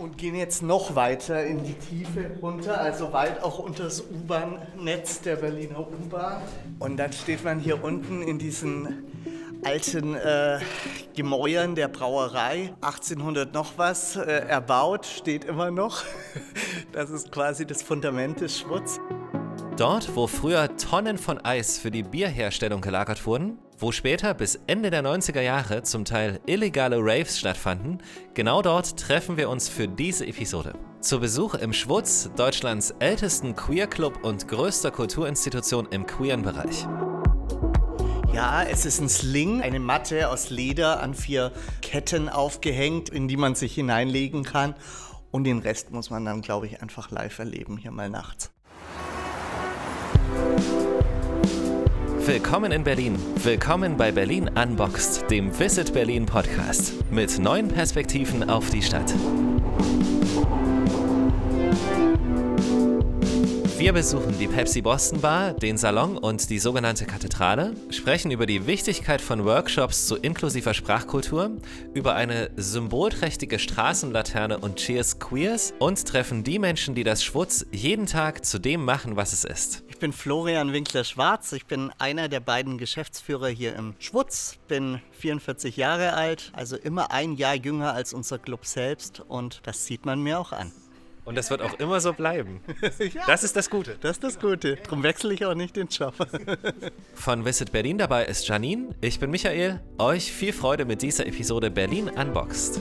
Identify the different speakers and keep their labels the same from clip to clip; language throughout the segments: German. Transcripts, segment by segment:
Speaker 1: Und gehen jetzt noch weiter in die Tiefe runter, also weit auch unter das U-Bahn-Netz der Berliner U-Bahn. Und dann steht man hier unten in diesen alten äh, Gemäuern der Brauerei, 1800 noch was, äh, erbaut, steht immer noch. Das ist quasi das Fundament des Schwutz.
Speaker 2: Dort, wo früher Tonnen von Eis für die Bierherstellung gelagert wurden, wo später bis Ende der 90er Jahre zum Teil illegale Raves stattfanden, genau dort treffen wir uns für diese Episode. Zu Besuch im Schwutz, Deutschlands ältesten Queer Club und größter Kulturinstitution im queeren Bereich.
Speaker 1: Ja, es ist ein Sling, eine Matte aus Leder an vier Ketten aufgehängt, in die man sich hineinlegen kann. Und den Rest muss man dann, glaube ich, einfach live erleben, hier mal nachts.
Speaker 2: Willkommen in Berlin. Willkommen bei Berlin Unboxed, dem Visit Berlin Podcast mit neuen Perspektiven auf die Stadt. Wir besuchen die Pepsi Boston Bar, den Salon und die sogenannte Kathedrale, sprechen über die Wichtigkeit von Workshops zu inklusiver Sprachkultur, über eine symbolträchtige Straßenlaterne und Cheers Queers und treffen die Menschen, die das Schwutz jeden Tag zu dem machen, was es ist.
Speaker 1: Ich bin Florian Winkler-Schwarz, ich bin einer der beiden Geschäftsführer hier im Schwutz, bin 44 Jahre alt, also immer ein Jahr jünger als unser Club selbst und das sieht man mir auch an.
Speaker 2: Und das wird auch immer so bleiben. ja, das ist das Gute.
Speaker 1: Das ist das Gute. Darum wechsle ich auch nicht den Job.
Speaker 2: Von Visit Berlin dabei ist Janine. Ich bin Michael. Euch viel Freude mit dieser Episode Berlin Unboxed.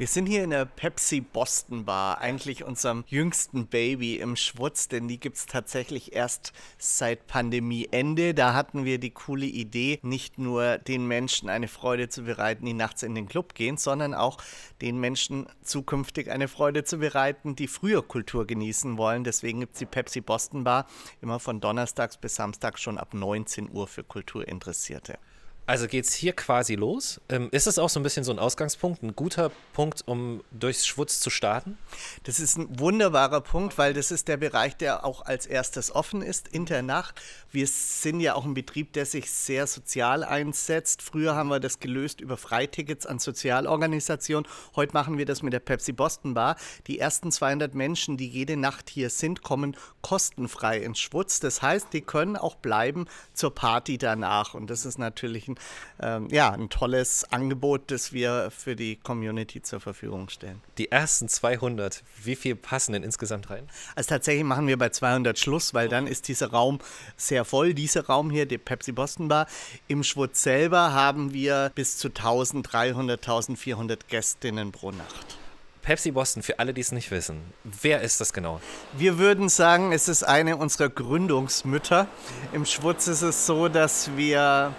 Speaker 1: Wir sind hier in der Pepsi Boston Bar, eigentlich unserem jüngsten Baby im Schwutz, denn die gibt es tatsächlich erst seit Pandemieende. Da hatten wir die coole Idee, nicht nur den Menschen eine Freude zu bereiten, die nachts in den Club gehen, sondern auch den Menschen zukünftig eine Freude zu bereiten, die früher Kultur genießen wollen. Deswegen gibt es die Pepsi Boston Bar immer von Donnerstags bis Samstags schon ab 19 Uhr für Kulturinteressierte.
Speaker 2: Also geht es hier quasi los. Ähm, ist es auch so ein bisschen so ein Ausgangspunkt, ein guter Punkt, um durchs Schwutz zu starten?
Speaker 1: Das ist ein wunderbarer Punkt, weil das ist der Bereich, der auch als erstes offen ist in der Nacht. Wir sind ja auch ein Betrieb, der sich sehr sozial einsetzt. Früher haben wir das gelöst über Freitickets an Sozialorganisationen. Heute machen wir das mit der Pepsi Boston Bar. Die ersten 200 Menschen, die jede Nacht hier sind, kommen kostenfrei ins Schwutz. Das heißt, die können auch bleiben zur Party danach. Und das ist natürlich ein ähm, ja, ein tolles Angebot, das wir für die Community zur Verfügung stellen.
Speaker 2: Die ersten 200, wie viel passen denn insgesamt rein?
Speaker 1: Also tatsächlich machen wir bei 200 Schluss, weil dann ist dieser Raum sehr voll. Dieser Raum hier, die Pepsi Boston Bar. Im Schwutz selber haben wir bis zu 1300, 1400 Gästinnen pro Nacht.
Speaker 2: Pepsi Boston, für alle, die es nicht wissen, wer ist das genau?
Speaker 1: Wir würden sagen, es ist eine unserer Gründungsmütter. Im Schwutz ist es so, dass wir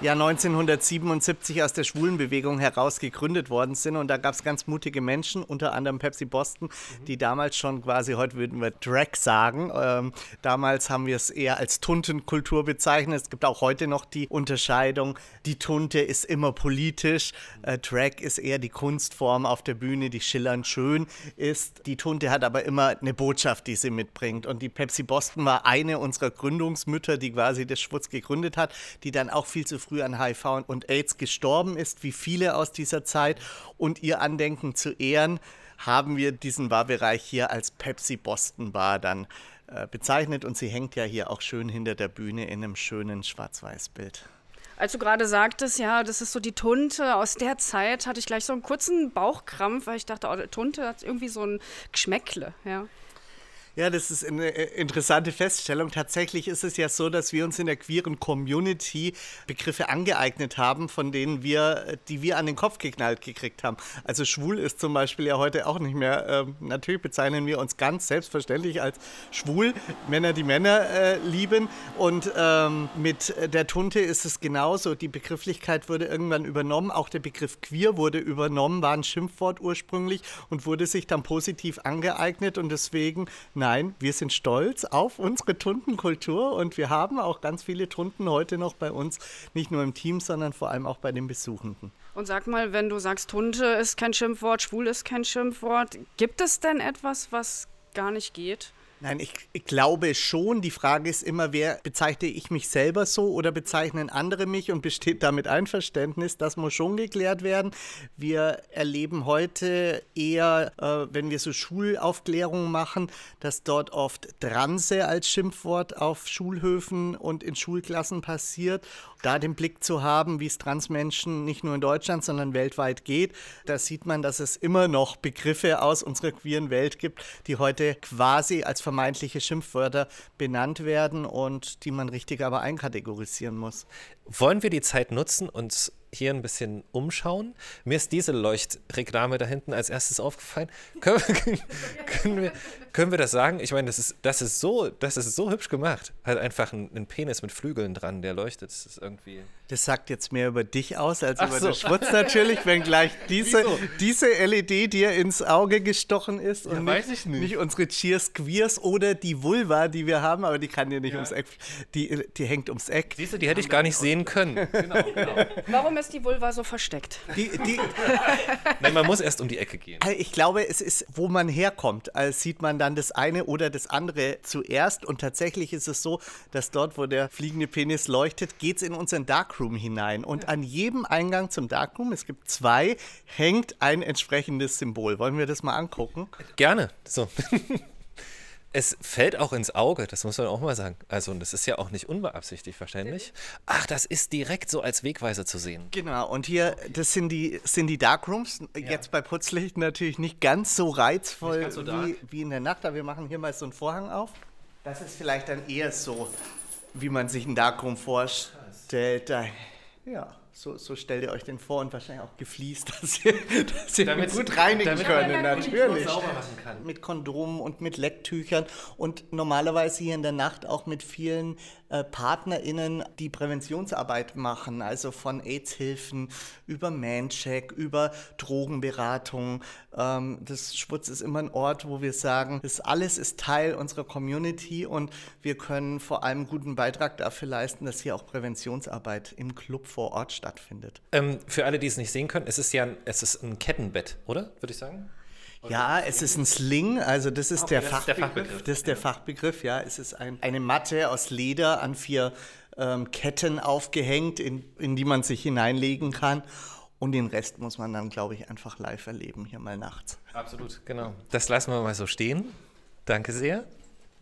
Speaker 1: ja 1977 aus der Schwulenbewegung heraus gegründet worden sind. Und da gab es ganz mutige Menschen, unter anderem Pepsi Boston, mhm. die damals schon quasi, heute würden wir Drag sagen. Ähm, damals haben wir es eher als Tuntenkultur bezeichnet. Es gibt auch heute noch die Unterscheidung, die Tunte ist immer politisch, äh, Drag ist eher die Kunstform auf der Bühne, die schillernd schön ist. Die Tunte hat aber immer eine Botschaft, die sie mitbringt. Und die Pepsi Boston war eine unserer Gründungsmütter, die quasi das Schwutz gegründet hat, die dann auch viel zu früh an HIV und AIDS gestorben ist, wie viele aus dieser Zeit. Und ihr Andenken zu ehren, haben wir diesen Barbereich hier als Pepsi Boston Bar dann äh, bezeichnet. Und sie hängt ja hier auch schön hinter der Bühne in einem schönen Schwarz-Weiß-Bild.
Speaker 3: Als du gerade sagtest, ja, das ist so die Tunte aus der Zeit, hatte ich gleich so einen kurzen Bauchkrampf, weil ich dachte, oh, Tunte hat irgendwie so ein Geschmäckle, ja.
Speaker 1: Ja, das ist eine äh, interessante Feststellung. Tatsächlich ist es ja so, dass wir uns in der queeren Community Begriffe angeeignet haben, von denen wir, die wir an den Kopf geknallt gekriegt haben. Also schwul ist zum Beispiel ja heute auch nicht mehr. Ähm, natürlich bezeichnen wir uns ganz selbstverständlich als schwul, Männer, die Männer äh, lieben. Und ähm, mit der Tunte ist es genauso. Die Begrifflichkeit wurde irgendwann übernommen. Auch der Begriff queer wurde übernommen, war ein Schimpfwort ursprünglich und wurde sich dann positiv angeeignet. Und deswegen Nein, wir sind stolz auf unsere Tuntenkultur und wir haben auch ganz viele Tunden heute noch bei uns, nicht nur im Team, sondern vor allem auch bei den Besuchenden.
Speaker 3: Und sag mal, wenn du sagst, Tunte ist kein Schimpfwort, schwul ist kein Schimpfwort, gibt es denn etwas, was gar nicht geht?
Speaker 1: Nein, ich, ich, glaube schon. Die Frage ist immer, wer bezeichne ich mich selber so oder bezeichnen andere mich und besteht damit Einverständnis? Das muss schon geklärt werden. Wir erleben heute eher, äh, wenn wir so Schulaufklärungen machen, dass dort oft Transe als Schimpfwort auf Schulhöfen und in Schulklassen passiert. Da den Blick zu haben, wie es Transmenschen nicht nur in Deutschland, sondern weltweit geht, da sieht man, dass es immer noch Begriffe aus unserer queeren Welt gibt, die heute quasi als vermeintliche Schimpfwörter benannt werden und die man richtig aber einkategorisieren muss.
Speaker 2: Wollen wir die Zeit nutzen und hier ein bisschen umschauen? Mir ist diese Leuchtreklame da hinten als erstes aufgefallen. Können wir, können wir, können wir das sagen? Ich meine, das ist, das ist, so, das ist so hübsch gemacht. Hat einfach einen, Penis mit Flügeln dran, der leuchtet. Das ist irgendwie.
Speaker 1: Das sagt jetzt mehr über dich aus als Ach über so. den Schwutz natürlich, wenn gleich diese, diese LED dir ins Auge gestochen ist.
Speaker 2: Ja, und weiß nicht, ich nicht.
Speaker 1: Nicht unsere Cheers Queers oder die Vulva, die wir haben, aber die kann dir nicht ja. ums Eck. Die, die hängt ums Eck.
Speaker 2: Siehst du, die hätte ich gar nicht sehen können. genau,
Speaker 3: genau. Warum ist die Vulva so versteckt? Die, die
Speaker 2: Nein, man muss erst um die Ecke gehen.
Speaker 1: Ich glaube, es ist, wo man herkommt, als sieht man dann das eine oder das andere zuerst. Und tatsächlich ist es so, dass dort, wo der fliegende Penis leuchtet, geht es in unseren Dark Darkroom hinein. Und an jedem Eingang zum Darkroom, es gibt zwei, hängt ein entsprechendes Symbol. Wollen wir das mal angucken?
Speaker 2: Gerne. So. es fällt auch ins Auge, das muss man auch mal sagen. Also, und das ist ja auch nicht unbeabsichtigt wahrscheinlich. Ach, das ist direkt so als Wegweiser zu sehen.
Speaker 1: Genau, und hier, das sind die, sind die Darkrooms. Ja. Jetzt bei Putzlicht natürlich nicht ganz so reizvoll ganz so wie, wie in der Nacht, aber wir machen hier mal so einen Vorhang auf. Das ist vielleicht dann eher so, wie man sich einen Darkroom vorstellt da, ja, so, so stellt ihr euch den vor und wahrscheinlich auch gefliest, dass ihr, dass ihr damit, gut reinigen damit können, natürlich. Mit Kondomen und mit Lecktüchern und normalerweise hier in der Nacht auch mit vielen äh, PartnerInnen, die Präventionsarbeit machen, also von AIDS-Hilfen über Mancheck, über Drogenberatung. Ähm, das Schwutz ist immer ein Ort, wo wir sagen, das alles ist Teil unserer Community und wir können vor allem guten Beitrag dafür leisten, dass hier auch Präventionsarbeit im Club vor Ort stattfindet.
Speaker 2: Ähm, für alle, die es nicht sehen können, es ist ja ein, es ist ein Kettenbett, oder? Würde ich sagen?
Speaker 1: Ja, es ist ein Sling, also das ist, okay, der, das Fachbegriff, ist der, Fachbegriff. Das ist der Fachbegriff, ja. Es ist ein, eine Matte aus Leder an vier ähm, Ketten aufgehängt, in, in die man sich hineinlegen kann. Und den Rest muss man dann, glaube ich, einfach live erleben, hier mal nachts.
Speaker 2: Absolut, genau. Das lassen wir mal so stehen. Danke sehr.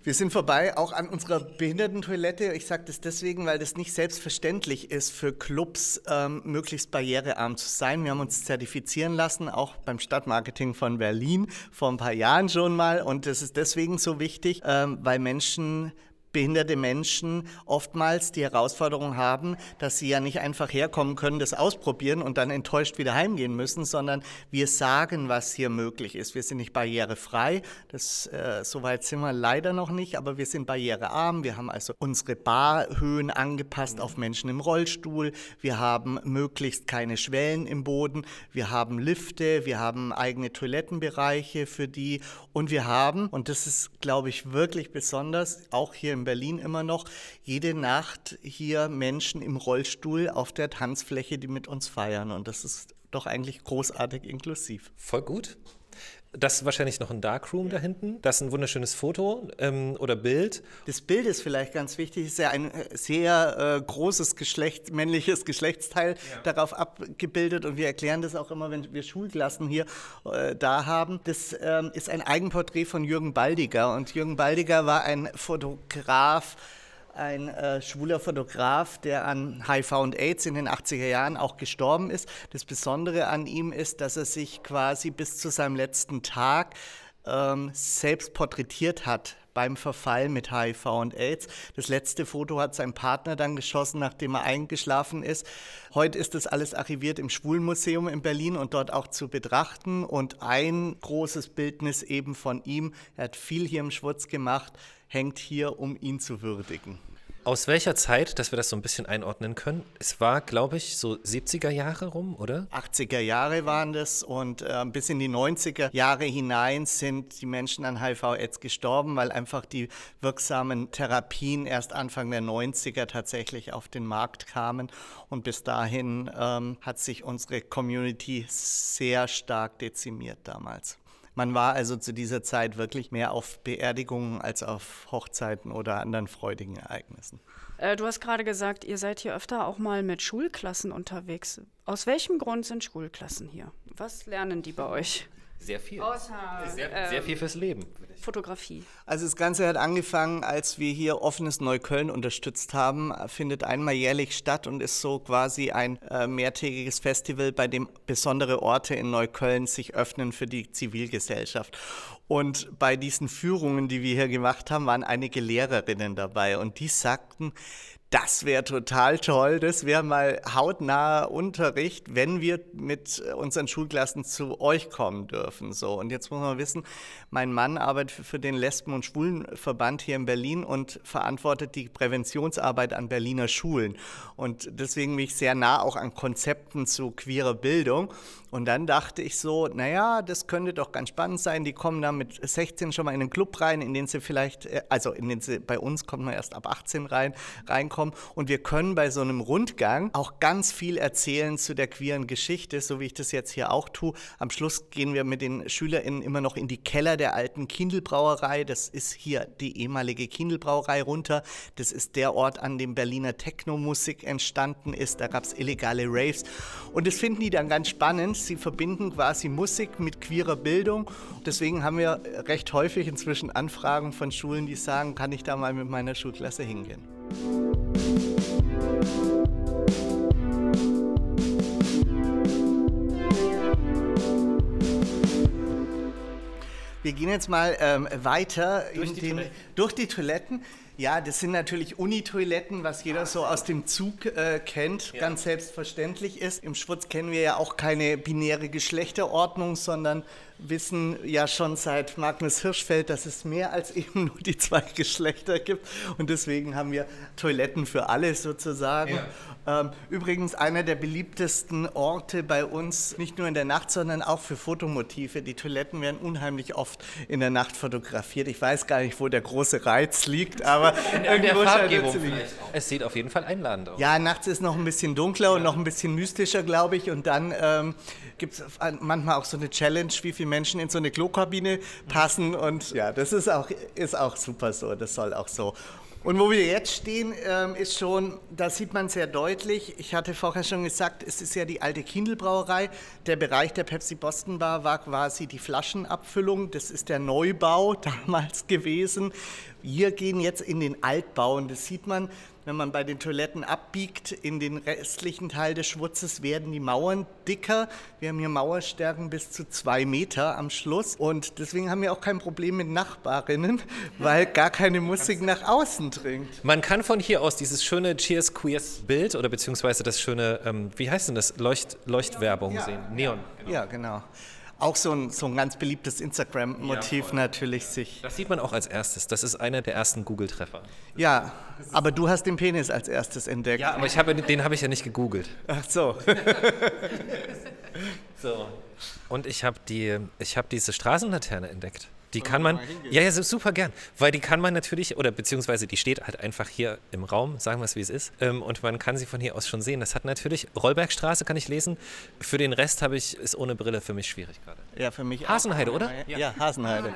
Speaker 1: Wir sind vorbei auch an unserer Behindertentoilette. Ich sage das deswegen, weil das nicht selbstverständlich ist für Clubs, ähm, möglichst barrierearm zu sein. Wir haben uns zertifizieren lassen, auch beim Stadtmarketing von Berlin vor ein paar Jahren schon mal. Und das ist deswegen so wichtig, ähm, weil Menschen behinderte Menschen oftmals die Herausforderung haben, dass sie ja nicht einfach herkommen können, das ausprobieren und dann enttäuscht wieder heimgehen müssen, sondern wir sagen, was hier möglich ist. Wir sind nicht barrierefrei, das, äh, soweit sind wir leider noch nicht, aber wir sind barrierearm. Wir haben also unsere Barhöhen angepasst auf Menschen im Rollstuhl. Wir haben möglichst keine Schwellen im Boden. Wir haben Lifte, wir haben eigene Toilettenbereiche für die und wir haben, und das ist, glaube ich, wirklich besonders, auch hier im Berlin immer noch, jede Nacht hier Menschen im Rollstuhl auf der Tanzfläche, die mit uns feiern. Und das ist doch eigentlich großartig inklusiv.
Speaker 2: Voll gut. Das ist wahrscheinlich noch ein Darkroom da hinten. Das ist ein wunderschönes Foto ähm, oder Bild.
Speaker 1: Das Bild ist vielleicht ganz wichtig. Es ist ja ein äh, sehr äh, großes Geschlecht, männliches Geschlechtsteil ja. darauf abgebildet. Und wir erklären das auch immer, wenn wir Schulklassen hier äh, da haben. Das ähm, ist ein Eigenporträt von Jürgen Baldiger. Und Jürgen Baldiger war ein Fotograf, ein äh, schwuler Fotograf, der an HIV und AIDS in den 80er Jahren auch gestorben ist. Das Besondere an ihm ist, dass er sich quasi bis zu seinem letzten Tag ähm, selbst porträtiert hat beim Verfall mit HIV und AIDS. Das letzte Foto hat sein Partner dann geschossen, nachdem er eingeschlafen ist. Heute ist das alles archiviert im Schwulenmuseum in Berlin und dort auch zu betrachten. Und ein großes Bildnis eben von ihm, er hat viel hier im Schwurz gemacht, hängt hier, um ihn zu würdigen.
Speaker 2: Aus welcher Zeit, dass wir das so ein bisschen einordnen können? Es war, glaube ich, so 70er Jahre rum, oder?
Speaker 1: 80er Jahre waren das und äh, bis in die 90er Jahre hinein sind die Menschen an HIV-Aids gestorben, weil einfach die wirksamen Therapien erst Anfang der 90er tatsächlich auf den Markt kamen. Und bis dahin ähm, hat sich unsere Community sehr stark dezimiert damals. Man war also zu dieser Zeit wirklich mehr auf Beerdigungen als auf Hochzeiten oder anderen freudigen Ereignissen.
Speaker 3: Äh, du hast gerade gesagt, ihr seid hier öfter auch mal mit Schulklassen unterwegs. Aus welchem Grund sind Schulklassen hier? Was lernen die bei euch?
Speaker 2: Sehr viel.
Speaker 3: Außer
Speaker 2: Sehr,
Speaker 3: ähm,
Speaker 2: sehr viel fürs Leben.
Speaker 3: Fotografie.
Speaker 1: Also das Ganze hat angefangen, als wir hier offenes Neukölln unterstützt haben, findet einmal jährlich statt und ist so quasi ein äh, mehrtägiges Festival, bei dem besondere Orte in Neukölln sich öffnen für die Zivilgesellschaft. Und bei diesen Führungen, die wir hier gemacht haben, waren einige Lehrerinnen dabei und die sagten, das wäre total toll. Das wäre mal hautnaher Unterricht, wenn wir mit unseren Schulklassen zu euch kommen dürfen. So. Und jetzt muss man wissen, mein Mann arbeitet für den Lesben- und Schwulenverband hier in Berlin und verantwortet die Präventionsarbeit an Berliner Schulen. Und deswegen bin ich sehr nah auch an Konzepten zu queerer Bildung. Und dann dachte ich so, naja, das könnte doch ganz spannend sein. Die kommen dann mit 16 schon mal in den Club rein, in den sie vielleicht, äh, also in den sie, bei uns kommt man erst ab 18 rein, reinkommen. Und wir können bei so einem Rundgang auch ganz viel erzählen zu der queeren Geschichte, so wie ich das jetzt hier auch tue. Am Schluss gehen wir mit den SchülerInnen immer noch in die Keller der alten Kindelbrauerei. Das ist hier die ehemalige Kindelbrauerei runter. Das ist der Ort, an dem Berliner Techno-Musik entstanden ist. Da gab es illegale Raves. Und das finden die dann ganz spannend Sie verbinden quasi Musik mit queerer Bildung. Deswegen haben wir recht häufig inzwischen Anfragen von Schulen, die sagen, kann ich da mal mit meiner Schulklasse hingehen. Wir gehen jetzt mal ähm, weiter
Speaker 2: Durch die
Speaker 1: den, durch die Toiletten. Ja, das sind natürlich Uni-Toiletten, was jeder so aus dem Zug äh, kennt, ganz selbstverständlich ist. Im Schwutz kennen wir ja auch keine binäre Geschlechterordnung, sondern wissen ja schon seit Magnus Hirschfeld, dass es mehr als eben nur die zwei Geschlechter gibt. Und deswegen haben wir Toiletten für alle sozusagen. Ähm, übrigens einer der beliebtesten Orte bei uns, nicht nur in der Nacht, sondern auch für Fotomotive. Die Toiletten werden unheimlich oft in der Nacht fotografiert. Ich weiß gar nicht, wo der große Reiz liegt, aber
Speaker 2: In der
Speaker 1: irgendwo er
Speaker 2: auch. Es sieht auf jeden Fall einladend aus.
Speaker 1: Ja, nachts ist noch ein bisschen dunkler und noch ein bisschen mystischer, glaube ich. Und dann ähm, gibt es manchmal auch so eine Challenge, wie viele Menschen in so eine Klokabine passen. Und ja, das ist auch, ist auch super so. Das soll auch so. Und wo wir jetzt stehen, ähm, ist schon, da sieht man sehr deutlich, ich hatte vorher schon gesagt, es ist ja die alte Kindelbrauerei. Der Bereich der Pepsi Boston Bar war quasi die Flaschenabfüllung. Das ist der Neubau damals gewesen. Wir gehen jetzt in den Altbau und das sieht man, wenn man bei den Toiletten abbiegt, in den restlichen Teil des Schwutzes werden die Mauern dicker. Wir haben hier Mauerstärken bis zu zwei Meter am Schluss. Und deswegen haben wir auch kein Problem mit Nachbarinnen, weil gar keine Musik nach außen dringt.
Speaker 2: Man kann von hier aus dieses schöne Cheers Queers Bild oder beziehungsweise das schöne, ähm, wie heißt denn das, Leucht, Leuchtwerbung
Speaker 1: Ja.
Speaker 2: sehen. Neon.
Speaker 1: Ja, genau. Auch so ein, so ein ganz beliebtes Instagram-Motiv natürlich sich.
Speaker 2: Das sieht man auch als erstes. Das ist einer der ersten Google-Treffer.
Speaker 1: Ja, aber du hast den Penis als erstes entdeckt.
Speaker 2: Ja, aber ich habe, den habe ich ja nicht gegoogelt.
Speaker 1: Ach so.
Speaker 2: So. Und ich habe die, ich habe diese Straßenlaterne entdeckt. Die kann man, ja, ja, super gern, weil die kann man natürlich, oder beziehungsweise die steht halt einfach hier im Raum, sagen wir es wie es ist, ähm, und man kann sie von hier aus schon sehen. Das hat natürlich, Rollbergstraße kann ich lesen, für den Rest habe ich, ist ohne Brille für mich schwierig gerade.
Speaker 1: Ja, für mich auch.
Speaker 2: Hasenheide, oder?
Speaker 1: Ja, Hasenheide.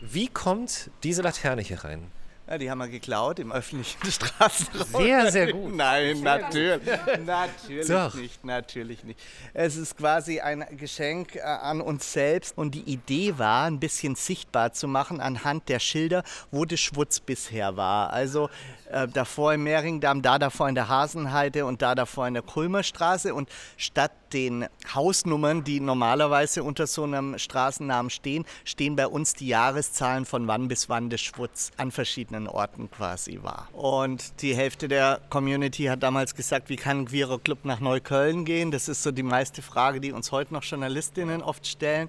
Speaker 2: Wie kommt diese Laterne hier rein?
Speaker 1: Ja, die haben wir geklaut im öffentlichen Straßenraum.
Speaker 2: Sehr, sehr gut.
Speaker 1: Nein, natürlich. Natürlich
Speaker 2: Doch.
Speaker 1: nicht, natürlich nicht. Es ist quasi ein Geschenk äh, an uns selbst und die Idee war, ein bisschen sichtbar zu machen anhand der Schilder, wo der Schwutz bisher war. Also äh, davor im Mehringdamm, da davor in der Hasenheide und da davor in der Kulmerstraße und statt den Hausnummern, die normalerweise unter so einem Straßennamen stehen, stehen bei uns die Jahreszahlen von wann bis wann der Schwutz an verschiedenen Orten quasi war. Und die Hälfte der Community hat damals gesagt, wie kann ein queerer Club nach Neukölln gehen? Das ist so die meiste Frage, die uns heute noch Journalistinnen oft stellen.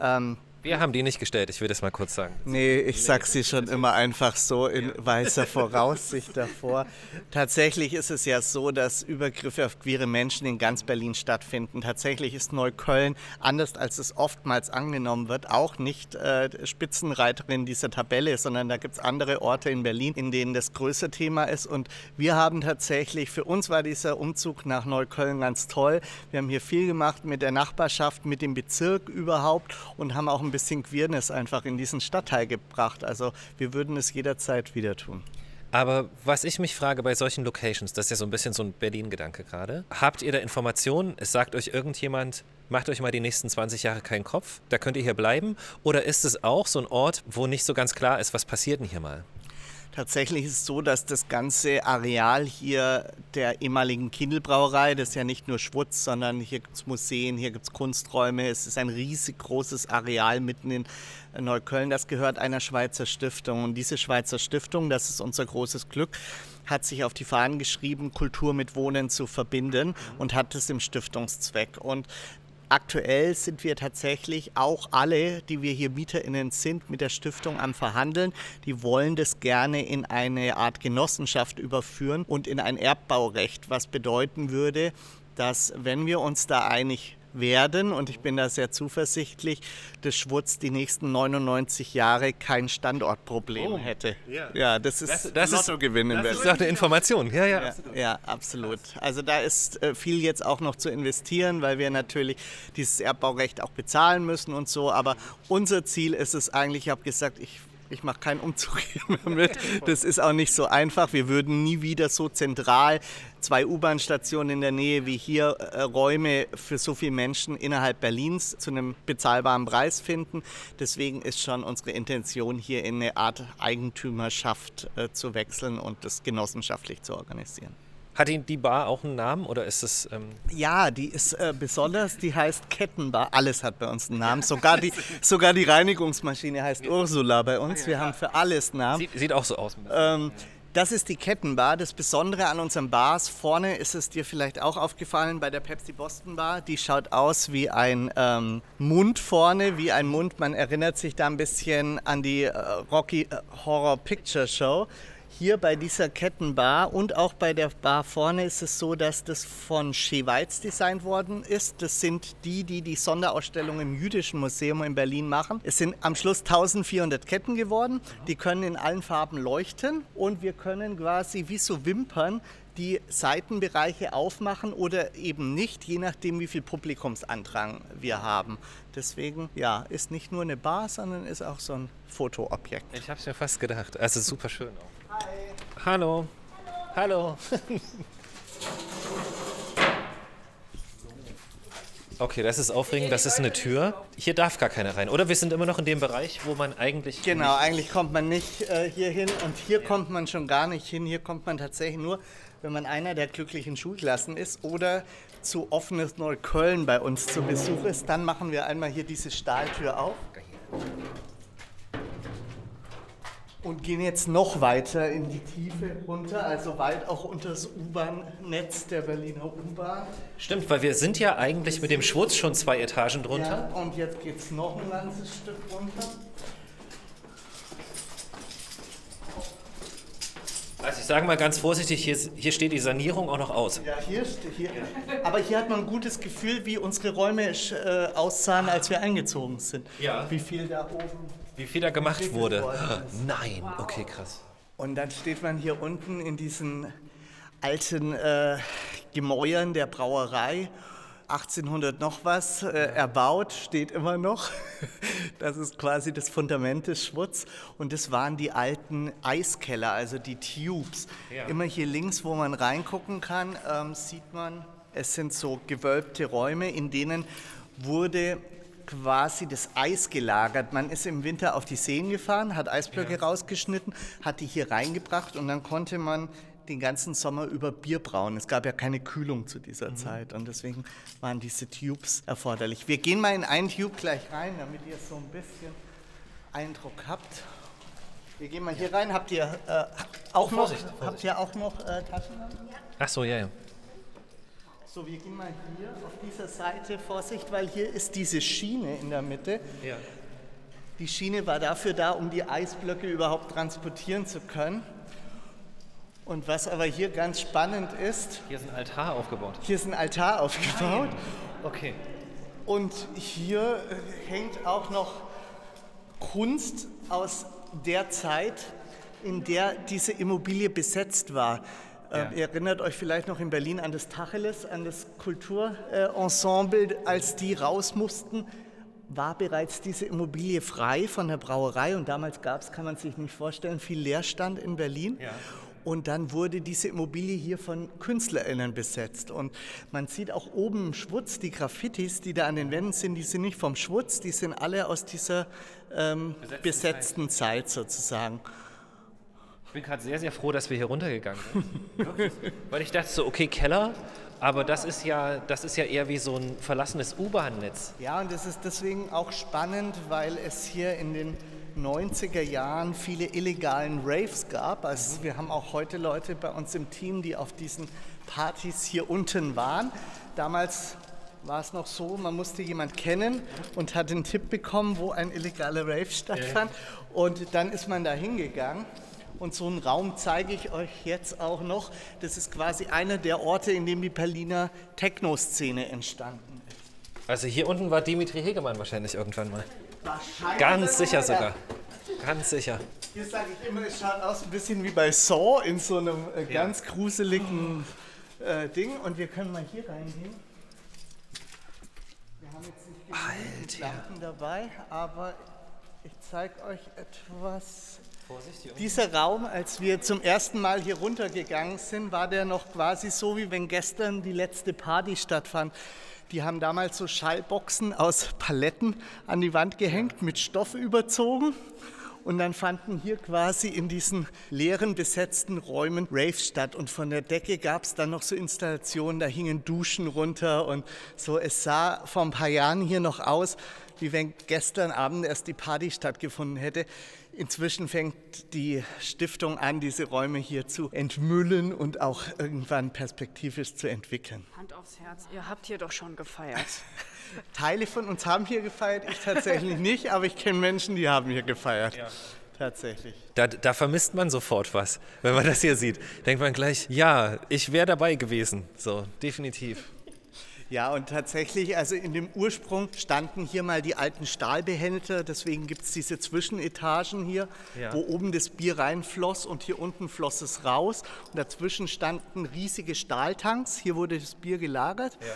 Speaker 1: Ähm,
Speaker 2: Wir haben die nicht gestellt, ich will das mal kurz sagen.
Speaker 1: Nee, ich sag sie schon immer einfach so in weißer Voraussicht davor. Tatsächlich ist es ja so, dass Übergriffe auf queere Menschen in ganz Berlin stattfinden. Tatsächlich ist Neukölln, anders als es oftmals angenommen wird, auch nicht äh, Spitzenreiterin dieser Tabelle, sondern da gibt es andere Orte in Berlin, in denen das größere Thema ist. Und wir haben tatsächlich, für uns war dieser Umzug nach Neukölln ganz toll. Wir haben hier viel gemacht mit der Nachbarschaft, mit dem Bezirk überhaupt und haben auch ein bisschen Queerness einfach in diesen Stadtteil gebracht. Also wir würden es jederzeit wieder tun.
Speaker 2: Aber was ich mich frage bei solchen Locations, das ist ja so ein bisschen so ein Berlin-Gedanke gerade. Habt ihr da Informationen? Es sagt euch irgendjemand, macht euch mal die nächsten 20 Jahre keinen Kopf, da könnt ihr hier bleiben? Oder ist es auch so ein Ort, wo nicht so ganz klar ist, was passiert denn hier mal?
Speaker 1: Tatsächlich ist es so, dass das ganze Areal hier der ehemaligen Kindelbrauerei, das ist ja nicht nur Schwutz, sondern hier gibt es Museen, hier gibt es Kunsträume. Es ist ein riesig großes Areal mitten in Neukölln. Das gehört einer Schweizer Stiftung. Und diese Schweizer Stiftung, das ist unser großes Glück, hat sich auf die Fahnen geschrieben, Kultur mit Wohnen zu verbinden und hat es im Stiftungszweck. Und Aktuell sind wir tatsächlich auch alle, die wir hier MieterInnen sind, mit der Stiftung am Verhandeln. Die wollen das gerne in eine Art Genossenschaft überführen und in ein Erbbaurecht, was bedeuten würde, dass wenn wir uns da einig werden und ich bin da sehr zuversichtlich, dass Schwurz die nächsten 99 Jahre kein Standortproblem oh. hätte. Ja. ja, das ist
Speaker 2: das, das Lottogewinn in Das ist doch eine Information. Ja, ja,
Speaker 1: ja, absolut. ja, absolut. Also da ist äh, viel jetzt auch noch zu investieren, weil wir natürlich dieses Erbbaurecht auch bezahlen müssen und so. Aber unser Ziel ist es eigentlich, ich habe gesagt, ich ich mache keinen Umzug hier mehr mit. Das ist auch nicht so einfach. Wir würden nie wieder so zentral zwei U-Bahn-Stationen in der Nähe wie hier äh, Räume für so viele Menschen innerhalb Berlins zu einem bezahlbaren Preis finden. Deswegen ist schon unsere Intention, hier in eine Art Eigentümerschaft äh, zu wechseln und das genossenschaftlich zu organisieren.
Speaker 2: Hat die Bar auch einen Namen oder ist es.
Speaker 1: Ähm ja, die ist äh, besonders, die heißt Kettenbar. Alles hat bei uns einen Namen. Sogar die, sogar die Reinigungsmaschine heißt Ursula bei uns. Wir haben für alles Namen.
Speaker 2: Sieht, sieht auch so aus.
Speaker 1: Ähm, das ist die Kettenbar. Das Besondere an unseren Bars vorne ist es dir vielleicht auch aufgefallen bei der Pepsi Boston Bar. Die schaut aus wie ein ähm, Mund vorne, wie ein Mund. Man erinnert sich da ein bisschen an die äh, Rocky äh, Horror Picture Show. Hier bei dieser Kettenbar und auch bei der Bar vorne ist es so, dass das von Scheweiz designt worden ist. Das sind die, die die Sonderausstellung im Jüdischen Museum in Berlin machen. Es sind am Schluss 1400 Ketten geworden. Die können in allen Farben leuchten und wir können quasi wie so Wimpern die Seitenbereiche aufmachen oder eben nicht, je nachdem, wie viel Publikumsandrang wir haben. Deswegen, ja, ist nicht nur eine Bar, sondern ist auch so ein Fotoobjekt.
Speaker 2: Ich habe es mir fast gedacht. Also super schön auch. Hallo. Hallo. Okay, das ist aufregend. Das ist eine Tür. Hier darf gar keiner rein. Oder wir sind immer noch in dem Bereich, wo man eigentlich.
Speaker 1: Genau, eigentlich kommt man nicht äh, hier hin und hier ja. kommt man schon gar nicht hin. Hier kommt man tatsächlich nur, wenn man einer der glücklichen Schulklassen ist oder zu offenes Neukölln bei uns zu Besuch ist. Dann machen wir einmal hier diese Stahltür auf und gehen jetzt noch weiter in die Tiefe runter, also weit auch unter das U-Bahn-Netz der Berliner U-Bahn.
Speaker 2: Stimmt, weil wir sind ja eigentlich mit dem Schwurz schon zwei Etagen drunter.
Speaker 1: Ja, und jetzt geht es noch ein ganzes Stück runter.
Speaker 2: Also ich sage mal ganz vorsichtig, hier, hier steht die Sanierung auch noch aus.
Speaker 1: Ja, hier steht hier. Aber hier hat man ein gutes Gefühl, wie unsere Räume äh, aussahen, als wir eingezogen sind.
Speaker 2: Ja.
Speaker 1: Wie viel da oben
Speaker 2: wie viel da gemacht wurde. Nein, okay, krass.
Speaker 1: Und dann steht man hier unten in diesen alten äh, Gemäuern der Brauerei. 1800 noch was äh, erbaut, steht immer noch. Das ist quasi das Fundament des Schwutz. Und das waren die alten Eiskeller, also die Tubes. Ja. Immer hier links, wo man reingucken kann, ähm, sieht man, es sind so gewölbte Räume, in denen wurde quasi das Eis gelagert. Man ist im Winter auf die Seen gefahren, hat Eisblöcke ja. rausgeschnitten, hat die hier reingebracht und dann konnte man den ganzen Sommer über Bier brauen. Es gab ja keine Kühlung zu dieser mhm. Zeit und deswegen waren diese Tubes erforderlich. Wir gehen mal in einen Tube gleich rein, damit ihr so ein bisschen Eindruck habt. Wir gehen mal hier rein. Habt ihr äh, auch Vorsicht, noch, Vorsicht. Habt ihr auch noch äh, Taschenlampen?
Speaker 2: Ach so, ja, ja.
Speaker 1: So, wir gehen mal hier auf dieser Seite, Vorsicht, weil hier ist diese Schiene in der Mitte. Ja. Die Schiene war dafür da, um die Eisblöcke überhaupt transportieren zu können. Und was aber hier ganz spannend ist.
Speaker 2: Hier ist ein Altar aufgebaut.
Speaker 1: Hier ist ein Altar aufgebaut. Nein.
Speaker 2: Okay.
Speaker 1: Und hier äh, hängt auch noch Kunst aus der Zeit, in der diese Immobilie besetzt war. Ja. Ihr erinnert euch vielleicht noch in Berlin an das Tacheles, an das Kulturensemble, als die raus mussten, war bereits diese Immobilie frei von der Brauerei und damals gab es, kann man sich nicht vorstellen, viel Leerstand in Berlin. Ja. Und dann wurde diese Immobilie hier von KünstlerInnen besetzt. Und man sieht auch oben im Schwutz, die Graffitis, die da an den Wänden sind, die sind nicht vom Schwutz, die sind alle aus dieser ähm, besetzten, besetzten Zeit. Zeit sozusagen.
Speaker 2: Ich bin gerade sehr, sehr froh, dass wir hier runtergegangen sind. Weil ich dachte so, okay, Keller, aber das ist ja, das ist ja eher wie so ein verlassenes U-Bahn-Netz.
Speaker 1: Ja, und das ist deswegen auch spannend, weil es hier in den 90er Jahren viele illegalen Raves gab. Also wir haben auch heute Leute bei uns im Team, die auf diesen Partys hier unten waren. Damals war es noch so, man musste jemand kennen und hat einen Tipp bekommen, wo ein illegaler Rave stattfand. Und dann ist man da hingegangen. Und so einen Raum zeige ich euch jetzt auch noch. Das ist quasi einer der Orte, in dem die Berliner Techno-Szene entstanden ist.
Speaker 2: Also hier unten war Dimitri Hegemann wahrscheinlich irgendwann mal. Wahrscheinlich. Ganz sicher sogar. Ganz sicher.
Speaker 1: Hier sage ich immer, es schaut aus ein bisschen wie bei Saw in so einem äh, ganz gruseligen äh, Ding. Und wir können mal hier reingehen. Wir haben jetzt nicht genug Lampen dabei, aber ich zeige euch etwas. Dieser Raum, als wir zum ersten Mal hier runtergegangen sind, war der noch quasi so, wie wenn gestern die letzte Party stattfand. Die haben damals so Schallboxen aus Paletten an die Wand gehängt, mit Stoff überzogen. Und dann fanden hier quasi in diesen leeren, besetzten Räumen Raves statt. Und von der Decke gab es dann noch so Installationen, da hingen Duschen runter und so. Es sah vor ein paar Jahren hier noch aus, wie wenn gestern Abend erst die Party stattgefunden hätte. Inzwischen fängt die Stiftung an, diese Räume hier zu entmüllen und auch irgendwann perspektivisch zu entwickeln.
Speaker 3: Hand aufs Herz, ihr habt hier doch schon gefeiert.
Speaker 1: Teile von uns haben hier gefeiert, ich tatsächlich nicht, aber ich kenne Menschen, die haben hier gefeiert. Ja. Tatsächlich.
Speaker 2: Da, da, vermisst man sofort was, wenn man das hier sieht. Denkt man gleich, ja, ich wäre dabei gewesen. So, definitiv.
Speaker 1: Ja, und tatsächlich, also in dem Ursprung standen hier mal die alten Stahlbehälter, deswegen gibt es diese Zwischenetagen hier, ja. wo oben das Bier reinfloss und hier unten floss es raus. Und dazwischen standen riesige Stahltanks, hier wurde das Bier gelagert. Ja.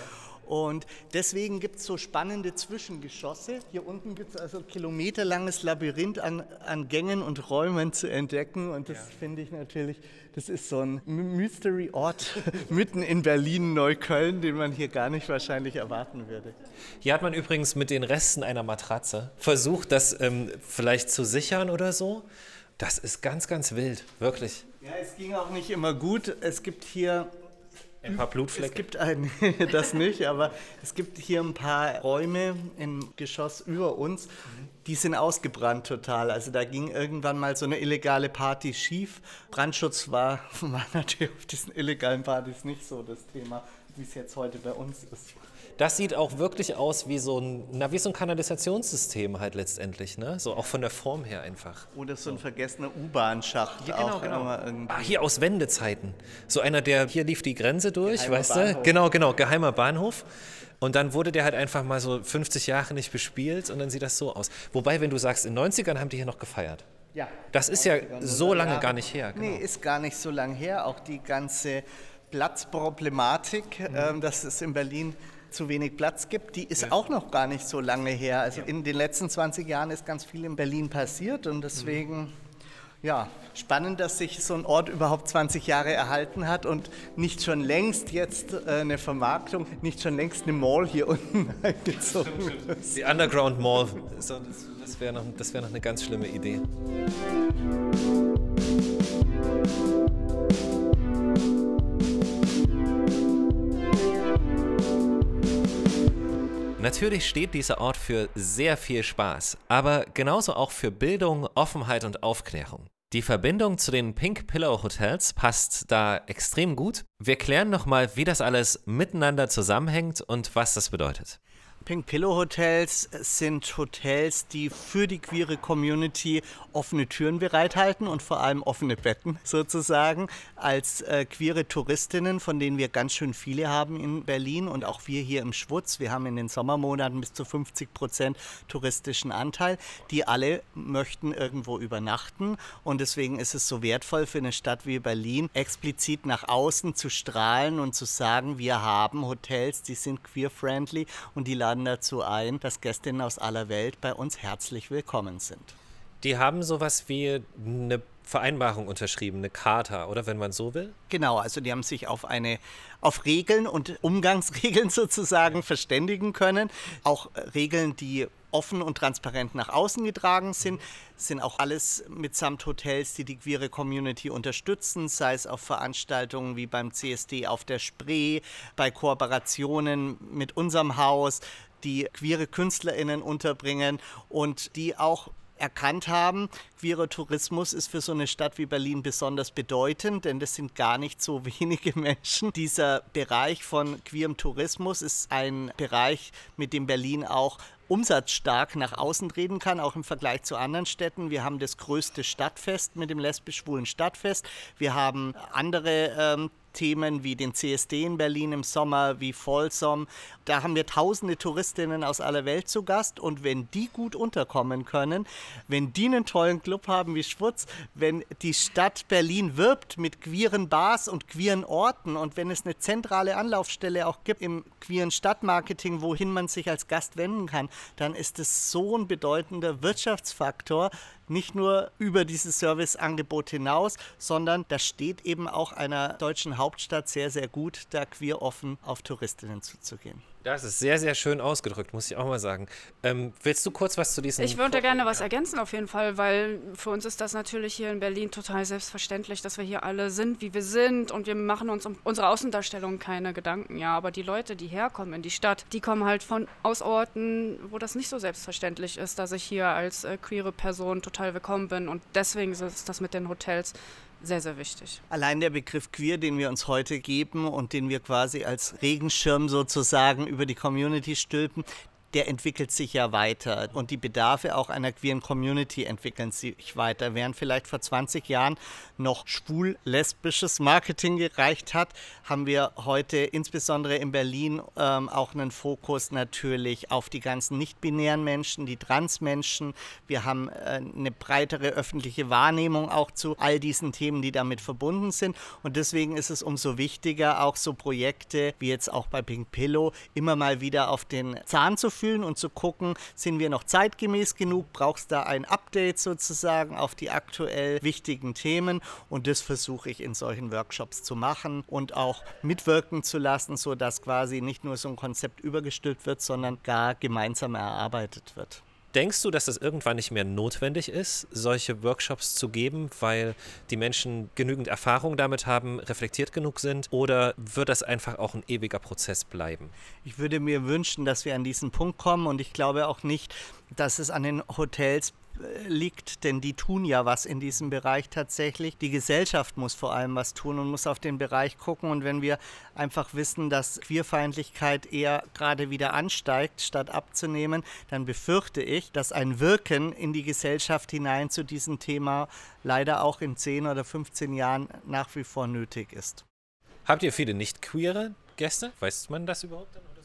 Speaker 1: Und deswegen gibt es so spannende Zwischengeschosse. Hier unten gibt es also kilometerlanges Labyrinth an, an Gängen und Räumen zu entdecken. Und das ja. finde ich natürlich, das ist so ein Mystery-Ort mitten in Berlin-Neukölln, den man hier gar nicht wahrscheinlich erwarten würde.
Speaker 2: Hier hat man übrigens mit den Resten einer Matratze versucht, das ähm, vielleicht zu sichern oder so. Das ist ganz, ganz wild, wirklich.
Speaker 1: Ja, es ging auch nicht immer gut. Es gibt hier
Speaker 2: ein paar Blutflecke.
Speaker 1: Es gibt ein, das nicht, aber es gibt hier ein paar Räume im Geschoss über uns, die sind ausgebrannt total. Also da ging irgendwann mal so eine illegale Party schief. Brandschutz war, war natürlich auf diesen illegalen Partys nicht so das Thema, wie es jetzt heute bei uns ist.
Speaker 2: Das sieht auch wirklich aus wie so ein, na, wie so ein Kanalisationssystem halt letztendlich, ne? So auch von der Form her einfach.
Speaker 1: Oder so ein vergessener U-Bahn-Schacht.
Speaker 2: Ja, genau, genau. Ah, hier aus Wendezeiten. So einer, der, hier lief die Grenze durch, Geheimer weißt Bahnhof. du? Genau, genau, geheimer Bahnhof. Und dann wurde der halt einfach mal so 50 Jahre nicht bespielt und dann sieht das so aus. Wobei, wenn du sagst, in den 90ern haben die hier noch gefeiert. Ja. Das ist ja so lange Jahre. gar nicht her.
Speaker 1: Genau. Nee, ist gar nicht so lange her. Auch die ganze Platzproblematik, mhm. ähm, dass es in Berlin zu wenig Platz gibt, die ist ja. auch noch gar nicht so lange her. Also ja. in den letzten 20 Jahren ist ganz viel in Berlin passiert und deswegen, mhm. ja, spannend, dass sich so ein Ort überhaupt 20 Jahre erhalten hat und nicht schon längst jetzt äh, eine Vermarktung, nicht schon längst eine Mall hier unten eingezogen
Speaker 2: ist. Die Underground Mall, das wäre noch, wär noch eine ganz schlimme Idee. Natürlich steht dieser Ort für sehr viel Spaß, aber genauso auch für Bildung, Offenheit und Aufklärung. Die Verbindung zu den Pink Pillow Hotels passt da extrem gut. Wir klären nochmal, wie das alles miteinander zusammenhängt und was das bedeutet.
Speaker 1: Pink Pillow Hotels sind Hotels, die für die queere Community offene Türen bereithalten und vor allem offene Betten sozusagen. Als äh, queere Touristinnen, von denen wir ganz schön viele haben in Berlin und auch wir hier im Schwutz. Wir haben in den Sommermonaten bis zu 50 Prozent touristischen Anteil. Die alle möchten irgendwo übernachten und deswegen ist es so wertvoll für eine Stadt wie Berlin, explizit nach außen zu strahlen und zu sagen, wir haben Hotels, die sind queer-friendly und die laden laden dazu ein, dass Gästinnen aus aller Welt bei uns herzlich willkommen sind.
Speaker 2: Die haben sowas wie eine Vereinbarung unterschrieben, eine Charta, oder wenn man so will?
Speaker 1: Genau, also die haben sich auf eine auf Regeln und Umgangsregeln sozusagen verständigen können. Auch Regeln, die offen und transparent nach außen getragen sind, sind auch alles mitsamt Hotels, die die queere Community unterstützen, sei es auf Veranstaltungen wie beim CSD auf der Spree, bei Kooperationen mit unserem Haus, die queere KünstlerInnen unterbringen und die auch erkannt haben, queerer Tourismus ist für so eine Stadt wie Berlin besonders bedeutend, denn das sind gar nicht so wenige Menschen. Dieser Bereich von queerem Tourismus ist ein Bereich, mit dem Berlin auch umsatzstark nach außen treten kann, auch im Vergleich zu anderen Städten. Wir haben das größte Stadtfest mit dem lesbisch-schwulen Stadtfest. Wir haben andere ähm, Themen wie den CSD in Berlin im Sommer, wie Folsom. Da haben wir tausende Touristinnen aus aller Welt zu Gast und wenn die gut unterkommen können, wenn die einen tollen Club haben wie Schwutz, wenn die Stadt Berlin wirbt mit queeren Bars und queeren Orten und wenn es eine zentrale Anlaufstelle auch gibt im queeren Stadtmarketing, wohin man sich als Gast wenden kann, dann ist es so ein bedeutender Wirtschaftsfaktor, nicht nur über dieses Serviceangebot hinaus, sondern da steht eben auch einer deutschen Hauptstadt sehr, sehr gut, da queer offen auf Touristinnen zuzugehen.
Speaker 2: Das ist sehr, sehr schön ausgedrückt, muss ich auch mal sagen. Ähm, willst du kurz was zu diesem...
Speaker 3: Ich würde gerne was ergänzen auf jeden Fall, weil für uns ist das natürlich hier in Berlin total selbstverständlich, dass wir hier alle sind, wie wir sind und wir machen uns um unsere Außendarstellung keine Gedanken, ja. Aber die Leute, die herkommen in die Stadt, die kommen halt von aus Orten, wo das nicht so selbstverständlich ist, dass ich hier als äh, queere Person total willkommen bin und deswegen ist das mit den Hotels sehr, sehr wichtig.
Speaker 1: Allein der Begriff queer, den wir uns heute geben und den wir quasi als Regenschirm sozusagen über die Community stülpen, der entwickelt sich ja weiter und die Bedarfe auch einer queeren Community entwickeln sich weiter. Während vielleicht vor 20 Jahren noch schwul-lesbisches Marketing gereicht hat, haben wir heute insbesondere in Berlin ähm, auch einen Fokus natürlich auf die ganzen nicht-binären Menschen, die Transmenschen. Wir haben äh, eine breitere öffentliche Wahrnehmung auch zu all diesen Themen, die damit verbunden sind. Und deswegen ist es umso wichtiger, auch so Projekte wie jetzt auch bei Pink Pillow immer mal wieder auf den Zahn zu führen fühlen und zu gucken, sind wir noch zeitgemäß genug, brauchst da ein Update sozusagen auf die aktuell wichtigen Themen und das versuche ich in solchen Workshops zu machen und auch mitwirken zu lassen, sodass quasi nicht nur so ein Konzept übergestülpt wird, sondern gar gemeinsam erarbeitet wird.
Speaker 2: Denkst du, dass das irgendwann nicht mehr notwendig ist, solche Workshops zu geben, weil die Menschen genügend Erfahrung damit haben, reflektiert genug sind? Oder wird das einfach auch ein ewiger Prozess bleiben?
Speaker 1: Ich würde mir wünschen, dass wir an diesen Punkt kommen und ich glaube auch nicht, dass es an den Hotels liegt, denn die tun ja was in diesem Bereich tatsächlich. Die Gesellschaft muss vor allem was tun und muss auf den Bereich gucken. Und wenn wir einfach wissen, dass Queerfeindlichkeit eher gerade wieder ansteigt, statt abzunehmen, dann befürchte ich, dass ein Wirken in die Gesellschaft hinein zu diesem Thema leider auch in 10 oder 15 Jahren nach wie vor nötig ist.
Speaker 2: Habt ihr viele nicht-queere Gäste? Weiß man das überhaupt? Dann?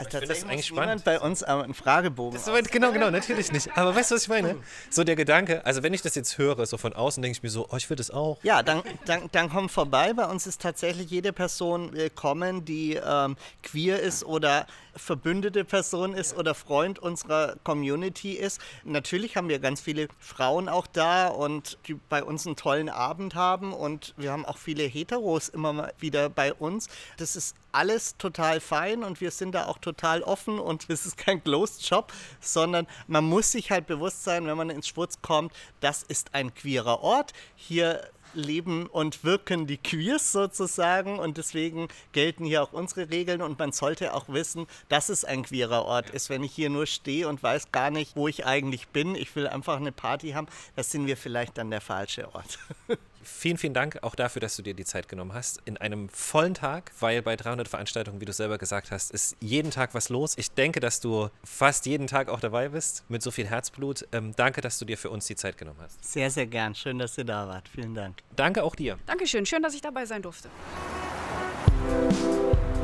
Speaker 1: Also tatsächlich das eigentlich spannend. bei uns einen Fragebogen
Speaker 2: so, Genau, genau, natürlich nicht. Aber weißt du, was ich meine? So der Gedanke, also wenn ich das jetzt höre, so von außen, denke ich mir so, oh, ich will das auch.
Speaker 1: Ja, dann, dann, dann komm vorbei. Bei uns ist tatsächlich jede Person willkommen, die ähm, queer ist oder verbündete Person ist oder Freund unserer Community ist. Natürlich haben wir ganz viele Frauen auch da und die bei uns einen tollen Abend haben und wir haben auch viele Heteros immer mal wieder bei uns. Das ist alles total fein und wir sind da auch total offen und es ist kein Closed Shop, sondern man muss sich halt bewusst sein, wenn man ins Schwurz kommt, das ist ein queerer Ort. Hier leben und wirken die Queers sozusagen und deswegen gelten hier auch unsere Regeln und man sollte auch wissen, dass es ein queerer Ort ist. Wenn ich hier nur stehe und weiß gar nicht, wo ich eigentlich bin, ich will einfach eine Party haben, da sind wir vielleicht dann der falsche Ort.
Speaker 2: Vielen, vielen Dank auch dafür, dass du dir die Zeit genommen hast. In einem vollen Tag, weil bei 300 Veranstaltungen, wie du selber gesagt hast, ist jeden Tag was los. Ich denke, dass du fast jeden Tag auch dabei bist, mit so viel Herzblut. Ähm, danke, dass du dir für uns die Zeit genommen hast.
Speaker 1: Sehr, sehr gern. Schön, dass ihr da wart. Vielen Dank.
Speaker 2: Danke auch dir.
Speaker 3: Dankeschön. Schön, dass ich dabei sein durfte.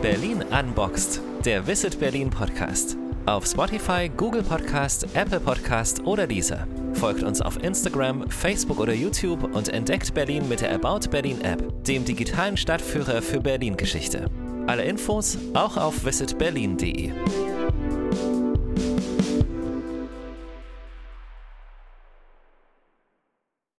Speaker 2: Berlin Unboxed, der Visit Berlin Podcast. Auf Spotify, Google Podcast, Apple Podcast oder dieser. Folgt uns auf Instagram, Facebook oder YouTube und entdeckt Berlin mit der About Berlin App, dem digitalen Stadtführer für Berlin-Geschichte. Alle Infos auch auf visitberlin.de.